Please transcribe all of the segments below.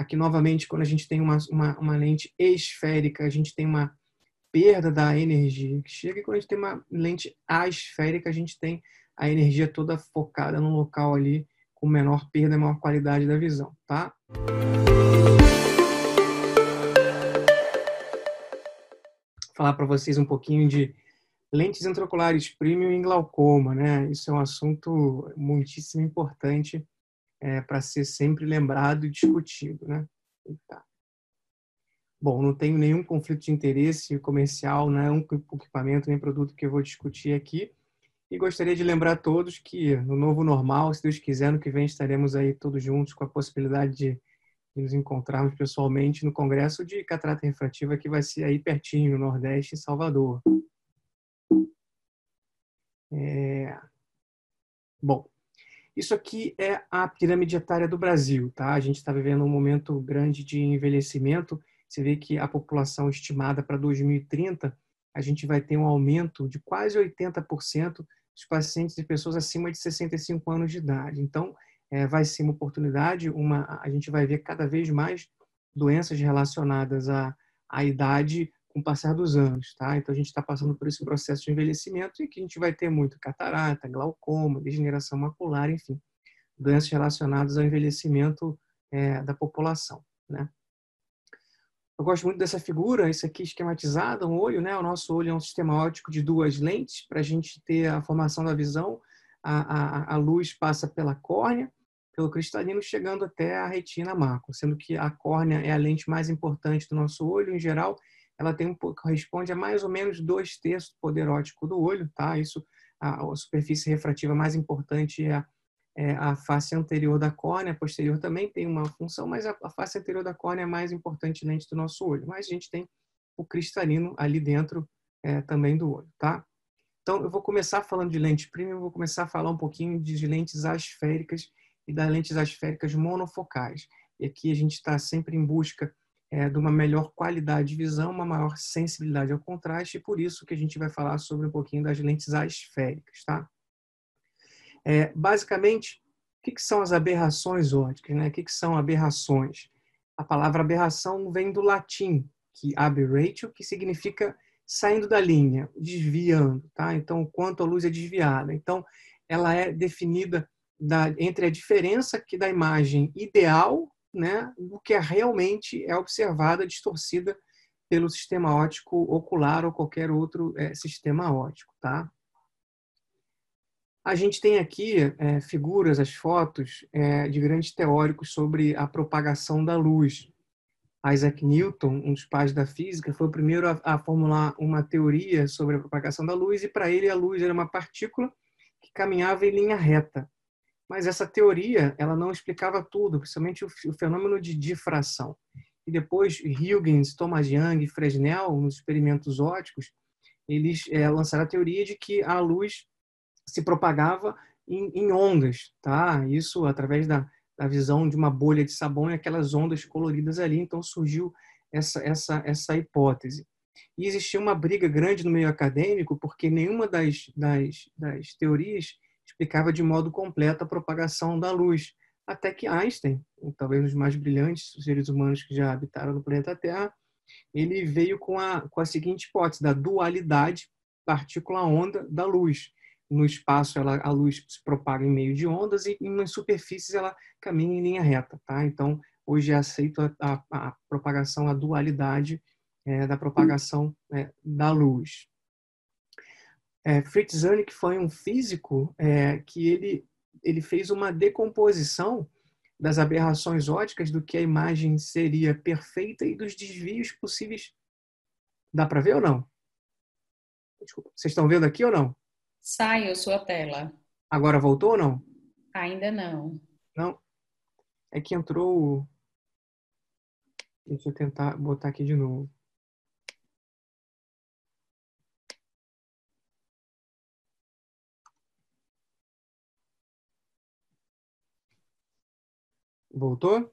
Aqui, novamente, quando a gente tem uma, uma, uma lente esférica, a gente tem uma perda da energia que chega, e quando a gente tem uma lente asférica, a gente tem a energia toda focada no local ali, com menor perda e maior qualidade da visão, tá? falar para vocês um pouquinho de lentes intraoculares premium em glaucoma, né? Isso é um assunto muitíssimo importante é, para ser sempre lembrado e discutido, né? Eita. Bom, não tenho nenhum conflito de interesse comercial, não é um equipamento nem produto que eu vou discutir aqui. E gostaria de lembrar a todos que no novo normal, se Deus quiser, no que vem estaremos aí todos juntos com a possibilidade de e nos encontrarmos pessoalmente no Congresso de Catarata Refrativa, que vai ser aí pertinho, no Nordeste, em Salvador. É... Bom, isso aqui é a pirâmide etária do Brasil, tá? A gente está vivendo um momento grande de envelhecimento. Você vê que a população estimada para 2030, a gente vai ter um aumento de quase 80% dos pacientes de pessoas acima de 65 anos de idade. Então, é, vai ser uma oportunidade, uma, a gente vai ver cada vez mais doenças relacionadas à, à idade com o passar dos anos, tá? Então a gente está passando por esse processo de envelhecimento e que a gente vai ter muito catarata, glaucoma, degeneração macular, enfim, doenças relacionadas ao envelhecimento é, da população, né? Eu gosto muito dessa figura, isso aqui esquematizado, um olho, né? O nosso olho é um sistema óptico de duas lentes para a gente ter a formação da visão. A, a, a luz passa pela córnea pelo cristalino, chegando até a retina macro, sendo que a córnea é a lente mais importante do nosso olho, em geral, ela tem um, corresponde a mais ou menos dois terços do poder óptico do olho, tá? Isso, a, a superfície refrativa mais importante é a, é a, face anterior da córnea, a posterior também tem uma função, mas a, a face anterior da córnea é a mais importante lente do nosso olho. Mas a gente tem o cristalino ali dentro é, também do olho, tá? Então, eu vou começar falando de lente premium, vou começar a falar um pouquinho de lentes asféricas e das lentes asféricas monofocais. E aqui a gente está sempre em busca é, de uma melhor qualidade de visão, uma maior sensibilidade ao contraste, e por isso que a gente vai falar sobre um pouquinho das lentes asféricas. Tá? É, basicamente, o que, que, são as aberrações ópticas? Né? O que, que são aberrações? A palavra aberração vem do latim, que aberratio, que significa saindo da linha, desviando. Tá? Então, quanto a luz é desviada. Então, ela é definida da, entre a diferença que da imagem ideal, né, do que é realmente é observada distorcida pelo sistema óptico ocular ou qualquer outro é, sistema óptico, tá? A gente tem aqui é, figuras, as fotos é, de grandes teóricos sobre a propagação da luz. Isaac Newton, um dos pais da física, foi o primeiro a, a formular uma teoria sobre a propagação da luz e para ele a luz era uma partícula que caminhava em linha reta mas essa teoria ela não explicava tudo, principalmente o, o fenômeno de difração. E depois Huygens, Thomas Young, Fresnel, nos experimentos ópticos, eles é, lançaram a teoria de que a luz se propagava em, em ondas, tá? Isso através da, da visão de uma bolha de sabão e aquelas ondas coloridas ali. Então surgiu essa essa essa hipótese. E existia uma briga grande no meio acadêmico porque nenhuma das, das, das teorias explicava de modo completo a propagação da luz. Até que Einstein, talvez um dos mais brilhantes seres humanos que já habitaram no planeta Terra, ele veio com a, com a seguinte hipótese da dualidade partícula-onda da luz. No espaço, ela, a luz se propaga em meio de ondas e nas superfícies ela caminha em linha reta. Tá? Então, hoje é aceito a, a, a propagação, a dualidade é, da propagação é, da luz é, Fritz Zurich foi um físico é, que ele, ele fez uma decomposição das aberrações óticas do que a imagem seria perfeita e dos desvios possíveis. Dá para ver ou não? Desculpa. Vocês estão vendo aqui ou não? Saiu sua tela. Agora voltou ou não? Ainda não. Não? É que entrou. Deixa eu tentar botar aqui de novo. Voltou?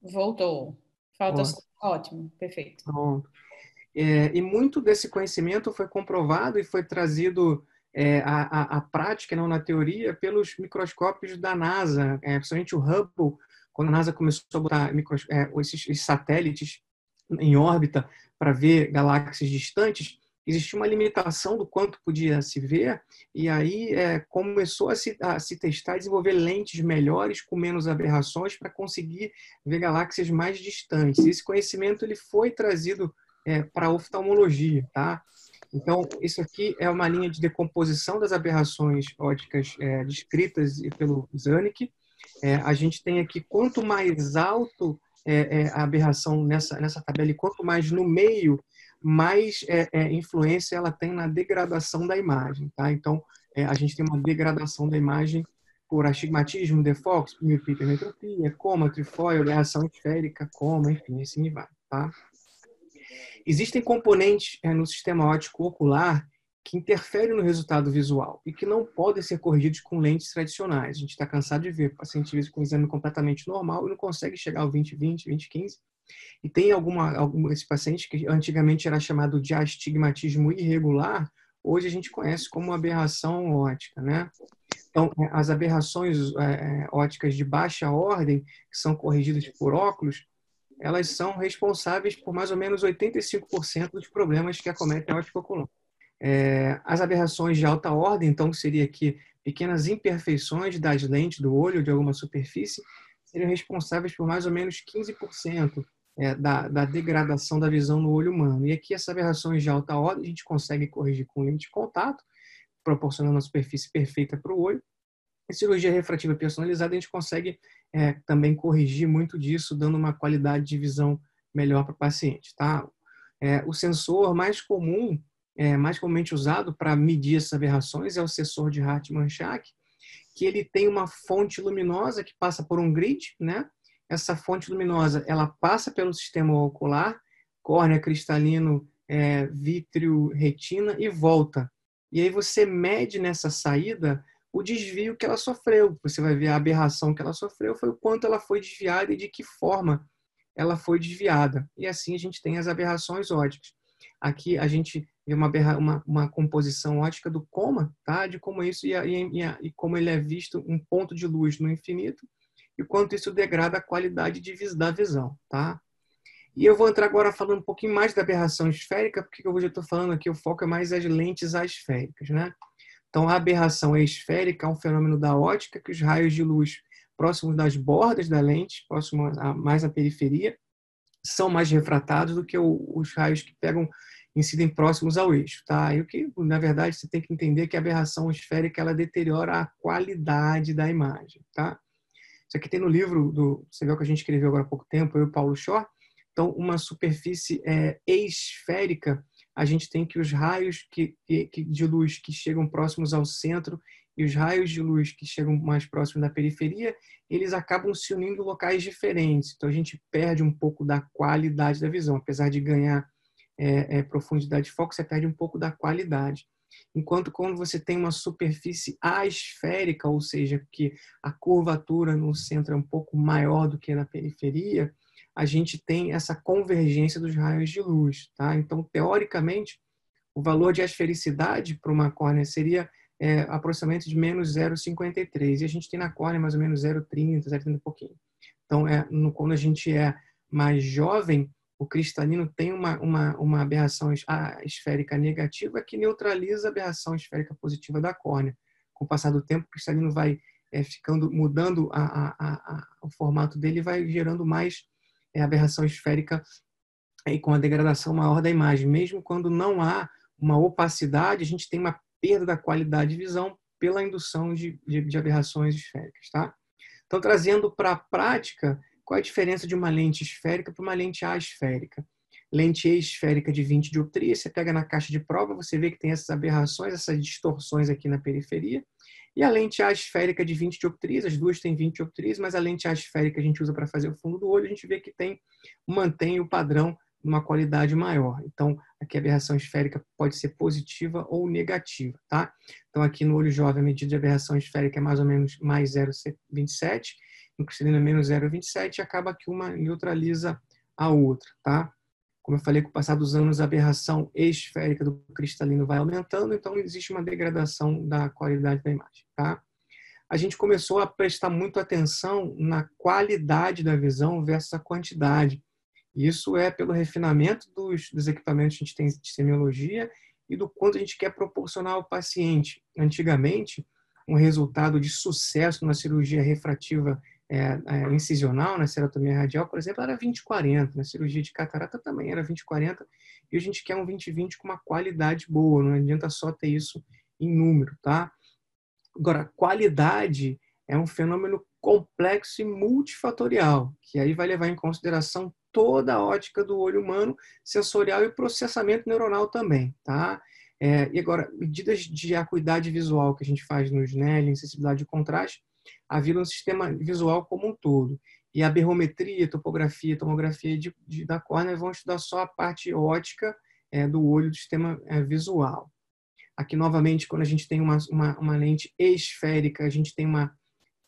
Voltou. Falta Ótimo, Ótimo. perfeito. Pronto. É, e muito desse conhecimento foi comprovado e foi trazido é, à, à, prática, não na teoria, pelos microscópios da NASA, é, principalmente o Hubble, quando a NASA começou a botar micros, é, esses, esses satélites em órbita para ver galáxias distantes, existia uma limitação do quanto podia se ver, e aí é, começou a se, a se testar e desenvolver lentes melhores, com menos aberrações, para conseguir ver galáxias mais distantes. Esse conhecimento ele foi trazido é, para a oftalmologia. Tá? Então, isso aqui é uma linha de decomposição das aberrações ópticas é, descritas pelo Zanuck. É, a gente tem aqui, quanto mais alto é, é, a aberração nessa, nessa tabela e quanto mais no meio mais é, é, influência ela tem na degradação da imagem. Tá? Então, é, a gente tem uma degradação da imagem por astigmatismo, defox, miopia, hipermetropia, coma, trifóio, reação esférica, coma, enfim, assim vai. Tá? Existem componentes é, no sistema óptico ocular que interferem no resultado visual e que não podem ser corrigidos com lentes tradicionais. A gente está cansado de ver pacientes com exame completamente normal e não consegue chegar ao 20/20, 20/15 e tem alguma, alguns pacientes que antigamente era chamado de astigmatismo irregular, hoje a gente conhece como aberração ótica, né? Então, é, as aberrações é, é, óticas de baixa ordem, que são corrigidas por óculos, elas são responsáveis por mais ou menos 85% dos problemas que acometem a ótica ocular. É, as aberrações de alta ordem, então, seria aqui pequenas imperfeições das lentes do olho, de alguma superfície, seriam responsáveis por mais ou menos 15% é, da, da, degradação da visão no olho humano. E aqui essas aberrações de alta ordem a gente consegue corrigir com lente de contato, proporcionando uma superfície perfeita para o olho. Em cirurgia refrativa personalizada, a gente consegue é, também corrigir muito disso, dando uma qualidade de visão melhor para o paciente. Tá? É, o sensor mais comum, é, mais comumente usado para medir essas aberrações é o sensor de Hartmann-Shack, que ele tem uma fonte luminosa que passa por um grid, né? essa fonte luminosa ela passa pelo sistema ocular, córnea, cristalino, é, vítreo, retina e volta. E aí você mede nessa saída o desvio que ela sofreu. Você vai ver a aberração que ela sofreu, foi o quanto ela foi desviada e de que forma ela foi desviada. E assim a gente tem as aberrações óticas. Aqui a gente vê uma, uma, uma composição ótica do coma, tá? de como isso e, e, e, como ele é visto um ponto de luz no infinito e quanto isso degrada a qualidade de da visão, tá? E eu vou entrar agora falando um pouquinho mais da aberração esférica, porque eu hoje estou falando aqui, o foco é mais as lentes asféricas, né? Então, a aberração esférica é um fenômeno da ótica que os raios de luz próximos das bordas da lente, próximos a, mais à periferia, são mais refratados do que os raios que pegam incidem próximos ao eixo, tá? E o que, na verdade, você tem que entender que a aberração esférica ela deteriora a qualidade da imagem, tá? Isso aqui tem no livro do, você viu que a gente escreveu agora há pouco tempo, eu e o Paulo Shore. Então, uma superfície é, esférica, a gente tem que os raios que, que, de luz que chegam próximos ao centro e os raios de luz que chegam mais próximos da periferia, eles acabam se unindo em locais diferentes. Então, a gente perde um pouco da qualidade da visão. Apesar de ganhar é, é, profundidade de foco, você perde um pouco da qualidade. Enquanto quando você tem uma superfície asférica, ou seja, que a curvatura no centro é um pouco maior do que na periferia, a gente tem essa convergência dos raios de luz. Tá? Então, teoricamente, o valor de asfericidade para uma córnea seria é, aproximadamente de menos 0,53. E a gente tem na córnea mais ou menos 0,30, 0,30 e pouquinho. Então, é, no, quando a gente é mais jovem, o cristalino tem uma, uma, uma aberração esférica negativa que neutraliza a aberração esférica positiva da córnea. Com o passar do tempo, o cristalino vai é, ficando mudando a, a, a, o formato dele vai gerando mais é, aberração esférica e com a degradação maior da imagem. Mesmo quando não há uma opacidade, a gente tem uma perda da qualidade de visão pela indução de, de, de aberrações esféricas. Tá? Então, trazendo para a prática, qual a diferença de uma lente esférica para uma lente asférica? Lente esférica de 20 dioptrias, você pega na caixa de prova, você vê que tem essas aberrações, essas distorções aqui na periferia. E a lente asférica de 20 dioptrias, as duas têm 20 dioptrias, mas a lente asférica a gente usa para fazer o fundo do olho, a gente vê que tem mantém o padrão numa qualidade maior. Então, aqui a aberração esférica pode ser positiva ou negativa, tá? Então, aqui no olho jovem, a medida de aberração esférica é mais ou menos mais 0,27 é menos 0,27 e acaba que uma neutraliza a outra, tá? Como eu falei, com o passar dos anos, a aberração esférica do cristalino vai aumentando, então existe uma degradação da qualidade da imagem, tá? a gente começou a prestar muito atenção na qualidade da visão versus a quantidade. Isso é pelo refinamento dos, dos equipamentos que a gente tem de semiologia e do quanto a gente quer proporcionar ao paciente. Antigamente, um resultado de sucesso numa cirurgia refrativa é, é, incisional, na cerotomia radial, por exemplo, era 20-40. Na cirurgia de catarata também era 20-40. E a gente quer um 20-20 com uma qualidade boa. Não adianta só ter isso em número, tá? Agora, qualidade é um fenômeno complexo e multifatorial, que aí vai levar em consideração toda a ótica do olho humano, sensorial e processamento neuronal também, tá? É, e agora, medidas de acuidade visual que a gente faz no SNEL, sensibilidade e contraste, havia um sistema visual como um todo. E a berrometria, topografia, tomografia de, de, da córnea vão estudar só a parte ótica é, do olho do sistema é, visual. Aqui, novamente, quando a gente tem uma, uma, uma, lente esférica, a gente tem uma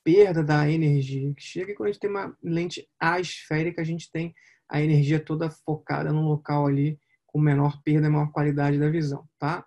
perda da energia que chega, e quando a gente tem uma lente asférica, a gente tem a energia toda focada num local ali com menor perda e maior qualidade da visão, tá?